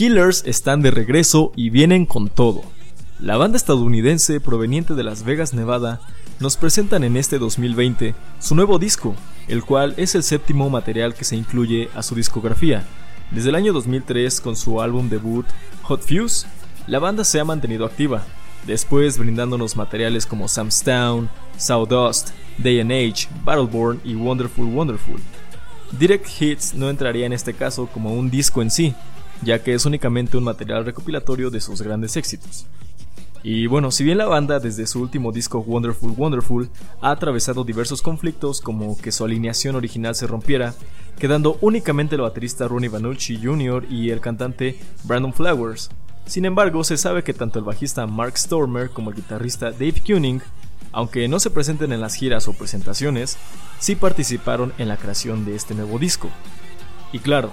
Killers están de regreso y vienen con todo. La banda estadounidense proveniente de Las Vegas, Nevada, nos presentan en este 2020 su nuevo disco, el cual es el séptimo material que se incluye a su discografía. Desde el año 2003 con su álbum debut Hot Fuse, la banda se ha mantenido activa, después brindándonos materiales como Sam's Town, Sawdust, Day and Age, Battleborn y Wonderful Wonderful. Direct Hits no entraría en este caso como un disco en sí, ya que es únicamente un material recopilatorio de sus grandes éxitos. Y bueno, si bien la banda desde su último disco Wonderful Wonderful ha atravesado diversos conflictos como que su alineación original se rompiera, quedando únicamente el baterista Ronnie Vanucci Jr. y el cantante Brandon Flowers. Sin embargo, se sabe que tanto el bajista Mark Stormer como el guitarrista Dave Kuning, aunque no se presenten en las giras o presentaciones, sí participaron en la creación de este nuevo disco. Y claro,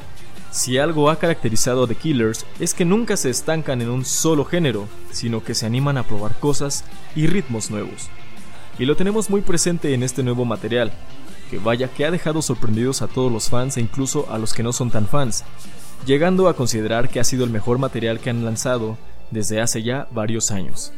si algo ha caracterizado a The Killers es que nunca se estancan en un solo género, sino que se animan a probar cosas y ritmos nuevos. Y lo tenemos muy presente en este nuevo material, que vaya que ha dejado sorprendidos a todos los fans e incluso a los que no son tan fans, llegando a considerar que ha sido el mejor material que han lanzado desde hace ya varios años.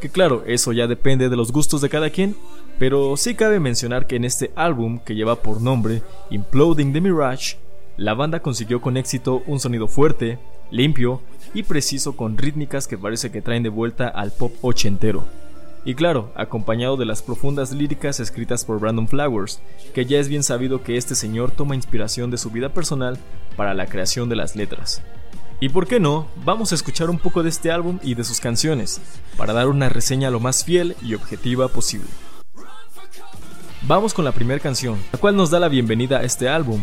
Que claro, eso ya depende de los gustos de cada quien, pero sí cabe mencionar que en este álbum que lleva por nombre Imploding the Mirage, la banda consiguió con éxito un sonido fuerte, limpio y preciso con rítmicas que parece que traen de vuelta al pop ochentero. Y claro, acompañado de las profundas líricas escritas por Brandon Flowers, que ya es bien sabido que este señor toma inspiración de su vida personal para la creación de las letras. Y por qué no, vamos a escuchar un poco de este álbum y de sus canciones, para dar una reseña lo más fiel y objetiva posible. Vamos con la primera canción, la cual nos da la bienvenida a este álbum,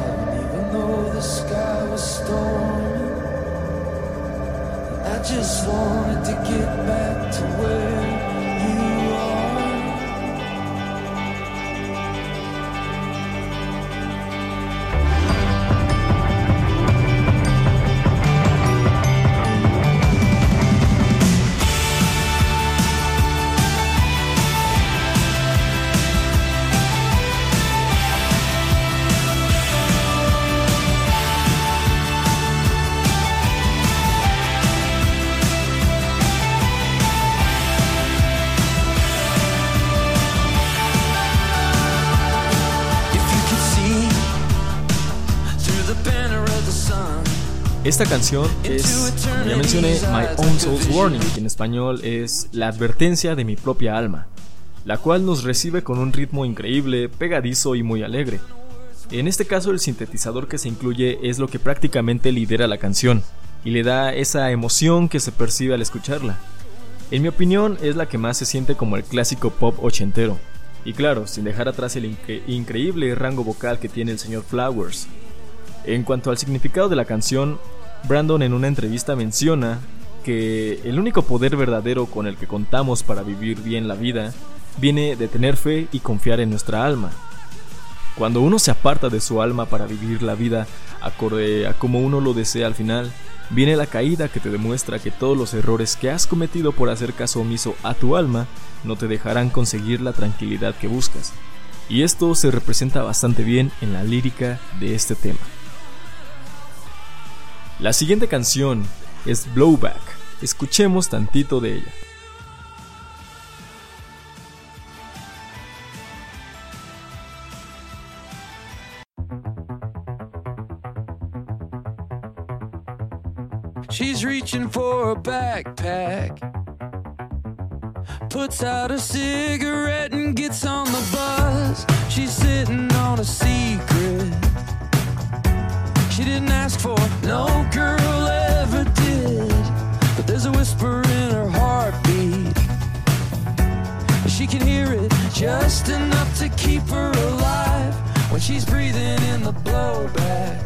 down, even though the sky was stormy. I just wanted to get back to where you Esta canción es, como ya mencioné, My Own Soul's Warning, que en español es La advertencia de mi propia alma, la cual nos recibe con un ritmo increíble, pegadizo y muy alegre. En este caso el sintetizador que se incluye es lo que prácticamente lidera la canción y le da esa emoción que se percibe al escucharla. En mi opinión es la que más se siente como el clásico pop ochentero. Y claro, sin dejar atrás el increíble rango vocal que tiene el señor Flowers. En cuanto al significado de la canción, Brandon en una entrevista menciona que el único poder verdadero con el que contamos para vivir bien la vida viene de tener fe y confiar en nuestra alma. Cuando uno se aparta de su alma para vivir la vida acorde a como uno lo desea al final, viene la caída que te demuestra que todos los errores que has cometido por hacer caso omiso a tu alma no te dejarán conseguir la tranquilidad que buscas. Y esto se representa bastante bien en la lírica de este tema. La siguiente canción es Blowback. Escuchemos tantito de ella. She's reaching for a backpack. Puts out a cigarette and gets on the bus. She's sitting on a secret. She didn't ask for, no girl ever did. But there's a whisper in her heartbeat. She can hear it just enough to keep her alive when she's breathing in the blowback.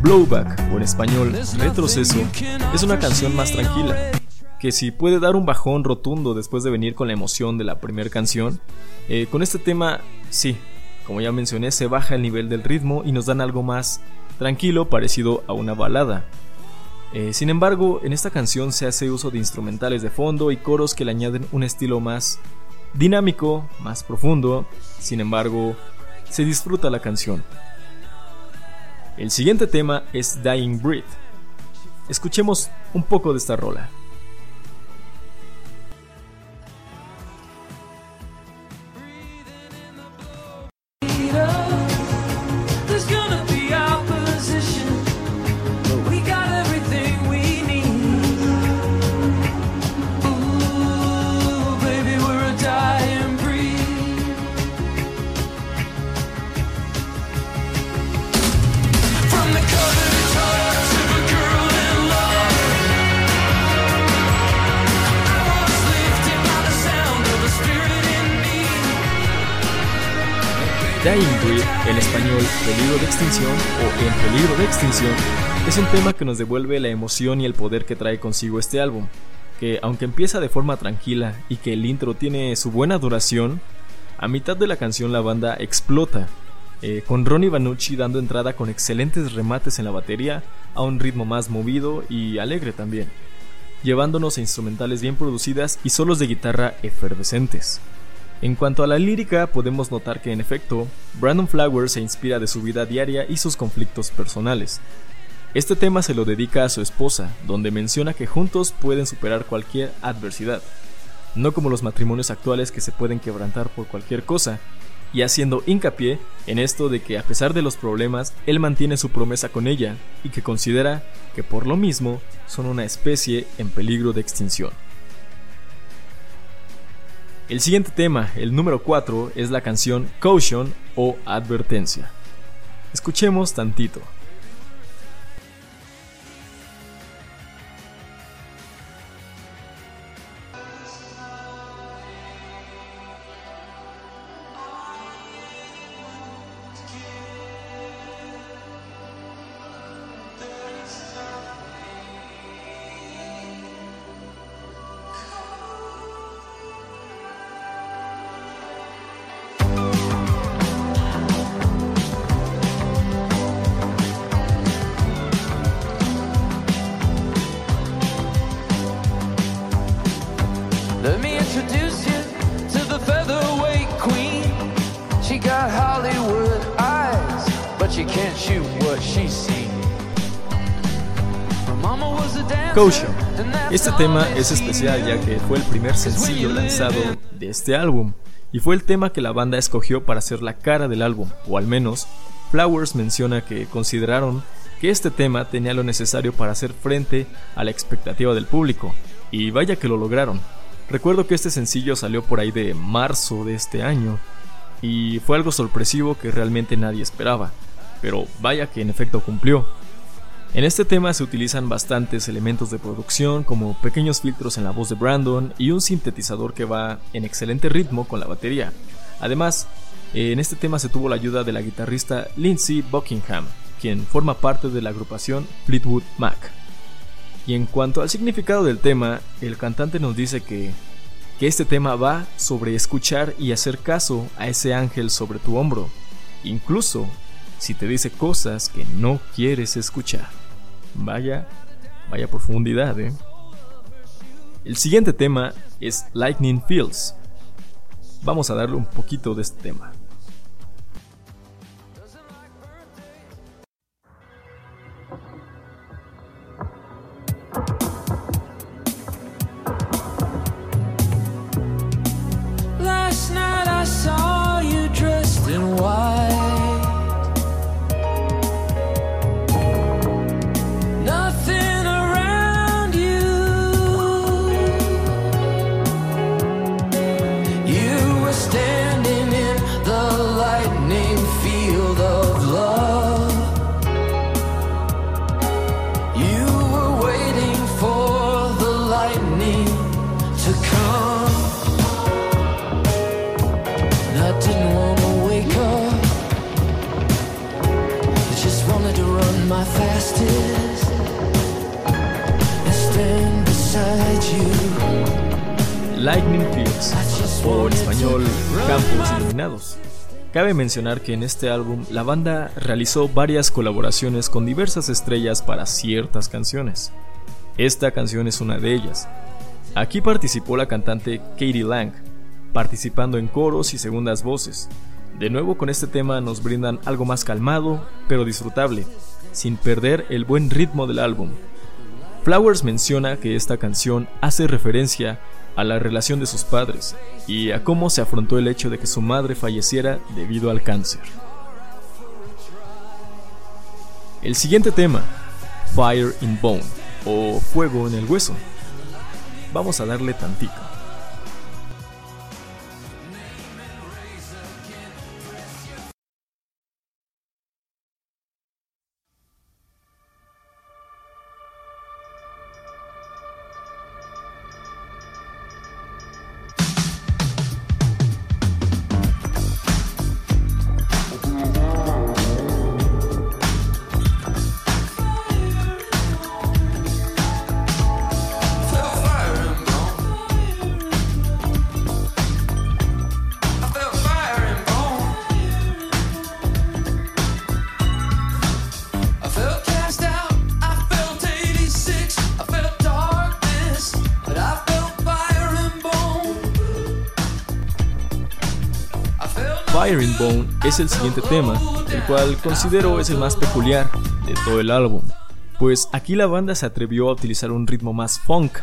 Blowback, o en español retroceso, es una canción más tranquila, que si puede dar un bajón rotundo después de venir con la emoción de la primera canción, eh, con este tema sí, como ya mencioné, se baja el nivel del ritmo y nos dan algo más tranquilo parecido a una balada. Eh, sin embargo, en esta canción se hace uso de instrumentales de fondo y coros que le añaden un estilo más dinámico, más profundo, sin embargo, se disfruta la canción. El siguiente tema es Dying Breed. Escuchemos un poco de esta rola. En Peligro de Extinción, es un tema que nos devuelve la emoción y el poder que trae consigo este álbum, que aunque empieza de forma tranquila y que el intro tiene su buena duración, a mitad de la canción la banda explota, eh, con Ronnie Vanucci dando entrada con excelentes remates en la batería a un ritmo más movido y alegre también, llevándonos a instrumentales bien producidas y solos de guitarra efervescentes. En cuanto a la lírica, podemos notar que en efecto, Brandon Flowers se inspira de su vida diaria y sus conflictos personales. Este tema se lo dedica a su esposa, donde menciona que juntos pueden superar cualquier adversidad, no como los matrimonios actuales que se pueden quebrantar por cualquier cosa, y haciendo hincapié en esto de que a pesar de los problemas, él mantiene su promesa con ella y que considera que por lo mismo son una especie en peligro de extinción. El siguiente tema, el número 4, es la canción Caution o Advertencia. Escuchemos tantito. Caution. Este tema es especial ya que fue el primer sencillo lanzado de este álbum y fue el tema que la banda escogió para ser la cara del álbum, o al menos Flowers menciona que consideraron que este tema tenía lo necesario para hacer frente a la expectativa del público, y vaya que lo lograron. Recuerdo que este sencillo salió por ahí de marzo de este año, y fue algo sorpresivo que realmente nadie esperaba, pero vaya que en efecto cumplió. En este tema se utilizan bastantes elementos de producción como pequeños filtros en la voz de Brandon y un sintetizador que va en excelente ritmo con la batería. Además, en este tema se tuvo la ayuda de la guitarrista Lindsey Buckingham, quien forma parte de la agrupación Fleetwood Mac. Y en cuanto al significado del tema, el cantante nos dice que, que este tema va sobre escuchar y hacer caso a ese ángel sobre tu hombro, incluso si te dice cosas que no quieres escuchar. Vaya, vaya profundidad, ¿eh? El siguiente tema es Lightning Fields. Vamos a darle un poquito de este tema. Lightning Fields, o en español Campos Iluminados. Cabe mencionar que en este álbum la banda realizó varias colaboraciones con diversas estrellas para ciertas canciones. Esta canción es una de ellas. Aquí participó la cantante Katie Lang, participando en coros y segundas voces. De nuevo con este tema nos brindan algo más calmado, pero disfrutable, sin perder el buen ritmo del álbum. Flowers menciona que esta canción hace referencia a la relación de sus padres y a cómo se afrontó el hecho de que su madre falleciera debido al cáncer. El siguiente tema, Fire in Bone o Fuego en el Hueso. Vamos a darle tantito. Bone es el siguiente tema, el cual considero es el más peculiar de todo el álbum, pues aquí la banda se atrevió a utilizar un ritmo más funk,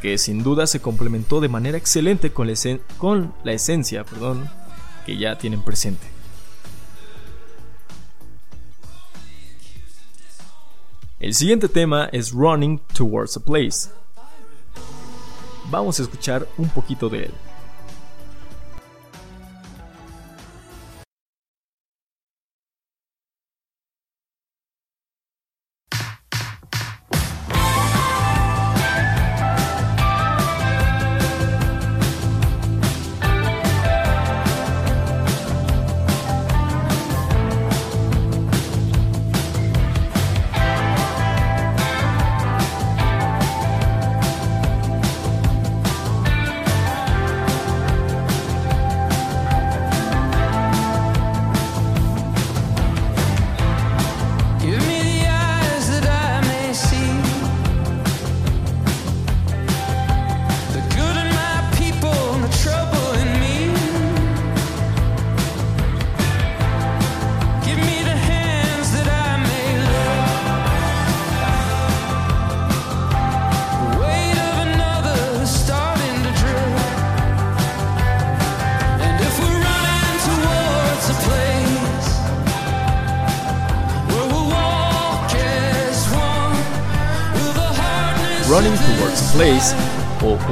que sin duda se complementó de manera excelente con la, con la esencia perdón, que ya tienen presente. El siguiente tema es Running Towards a Place. Vamos a escuchar un poquito de él.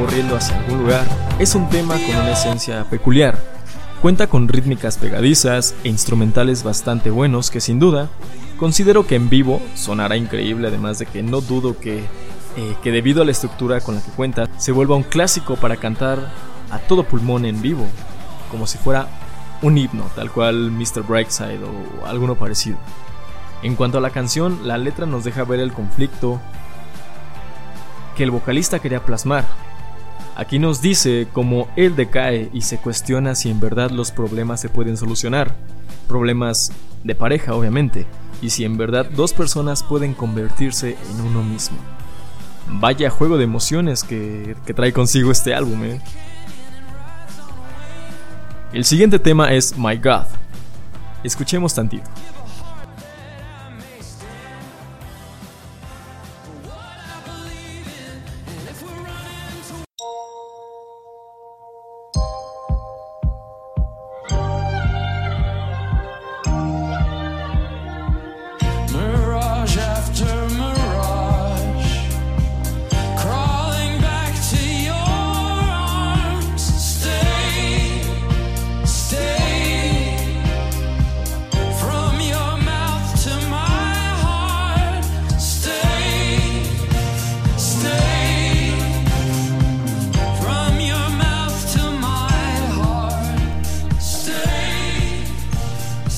Corriendo hacia algún lugar es un tema con una esencia peculiar. Cuenta con rítmicas pegadizas e instrumentales bastante buenos que sin duda considero que en vivo sonará increíble, además de que no dudo que, eh, que debido a la estructura con la que cuenta se vuelva un clásico para cantar a todo pulmón en vivo, como si fuera un himno, tal cual Mr. Brightside o alguno parecido. En cuanto a la canción, la letra nos deja ver el conflicto que el vocalista quería plasmar, Aquí nos dice cómo él decae y se cuestiona si en verdad los problemas se pueden solucionar. Problemas de pareja, obviamente, y si en verdad dos personas pueden convertirse en uno mismo. Vaya juego de emociones que, trae consigo este álbum, ¿eh? El siguiente tema es My God. Escuchemos tantito.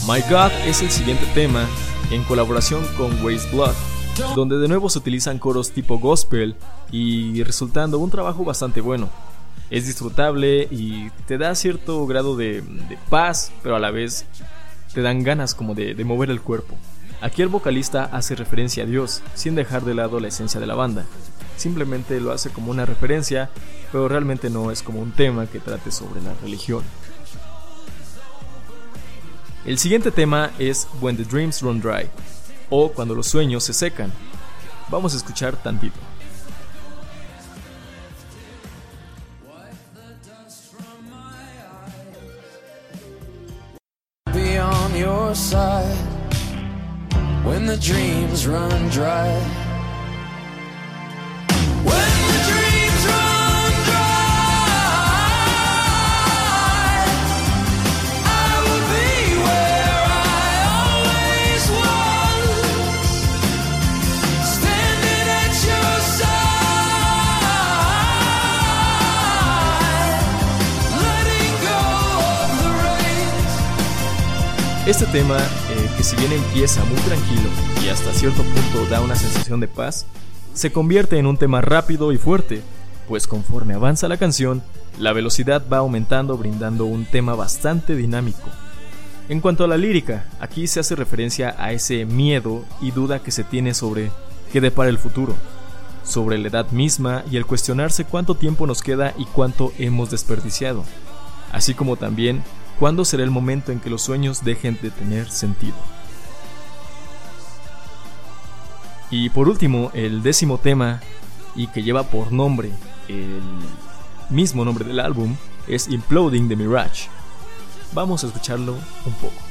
My God es el siguiente tema en colaboración con Waste Blood, donde de nuevo se utilizan coros tipo gospel y resultando un trabajo bastante bueno. Es disfrutable y te da cierto grado de, paz, pero a la vez te dan ganas como de, de mover el cuerpo. Aquí el vocalista hace referencia a Dios, sin dejar de lado la esencia de la banda. Simplemente lo hace como una referencia, pero realmente no es como un tema que trate sobre la religión. El siguiente tema es When the Dreams Run Dry, o Cuando los sueños se secan. Vamos a escuchar tantito. your side when the dreams run dry. Este tema, eh, que si bien empieza muy tranquilo y hasta cierto punto da una sensación de paz, se convierte en un tema rápido y fuerte, pues conforme avanza la canción, la velocidad va aumentando brindando un tema bastante dinámico. En cuanto a la lírica, aquí se hace referencia a ese miedo y duda que se tiene sobre qué depara el futuro, sobre la edad misma y el cuestionarse cuánto tiempo nos queda y cuánto hemos desperdiciado, así como también ¿Cuándo será el momento en que los sueños dejen de tener sentido? Y por último, el décimo tema, y que lleva por nombre el mismo nombre del álbum, es Imploding the Mirage. Vamos a escucharlo un poco.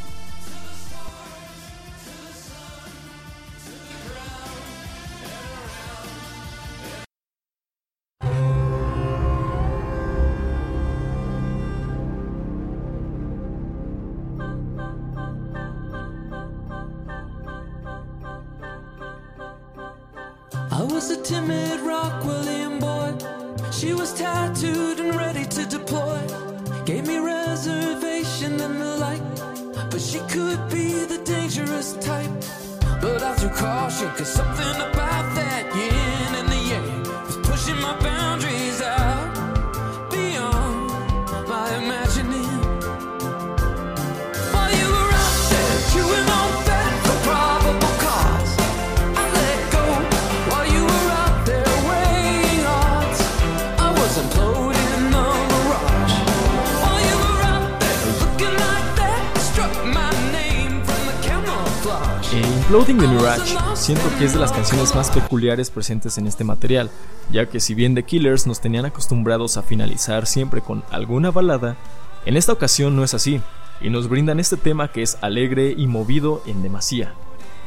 Imploding the Mirage siento que es de las canciones más peculiares presentes en este material, ya que si bien The Killers nos tenían acostumbrados a finalizar siempre con alguna balada, en esta ocasión no es así, y nos brindan este tema que es alegre y movido en demasía,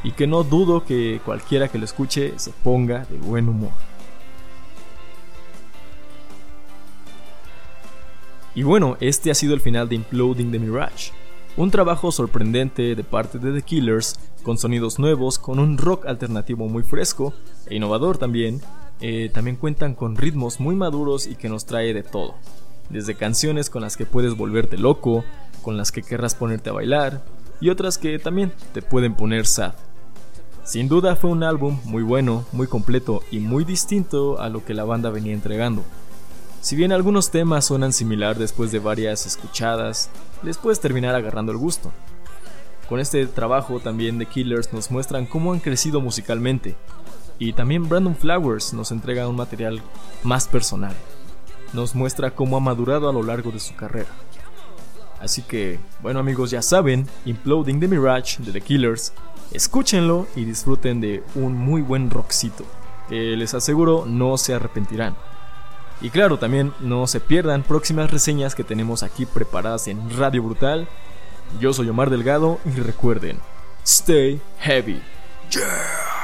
y que no dudo que cualquiera que lo escuche se ponga de buen humor. Y bueno, este ha sido el final de Imploding the Mirage, un trabajo sorprendente de parte de The Killers, con sonidos nuevos, con un rock alternativo muy fresco e innovador también. Eh, también cuentan con ritmos muy maduros y que nos trae de todo. Desde canciones con las que puedes volverte loco, con las que querrás ponerte a bailar, y otras que también te pueden poner sad. Sin duda fue un álbum muy bueno, muy completo y muy distinto a lo que la banda venía entregando. Si bien algunos temas suenan similar después de varias escuchadas, les puedes terminar agarrando el gusto. Con este trabajo también The Killers nos muestran cómo han crecido musicalmente, y también Brandon Flowers nos entrega un material más personal. Nos muestra cómo ha madurado a lo largo de su carrera. Así que, bueno amigos, ya saben, Imploding the Mirage de The Killers, escúchenlo y disfruten de un muy buen rockcito, que les aseguro no se arrepentirán. Y claro, también no se pierdan próximas reseñas que tenemos aquí preparadas en Radio Brutal. Yo soy Omar Delgado y recuerden, stay heavy. Yeah.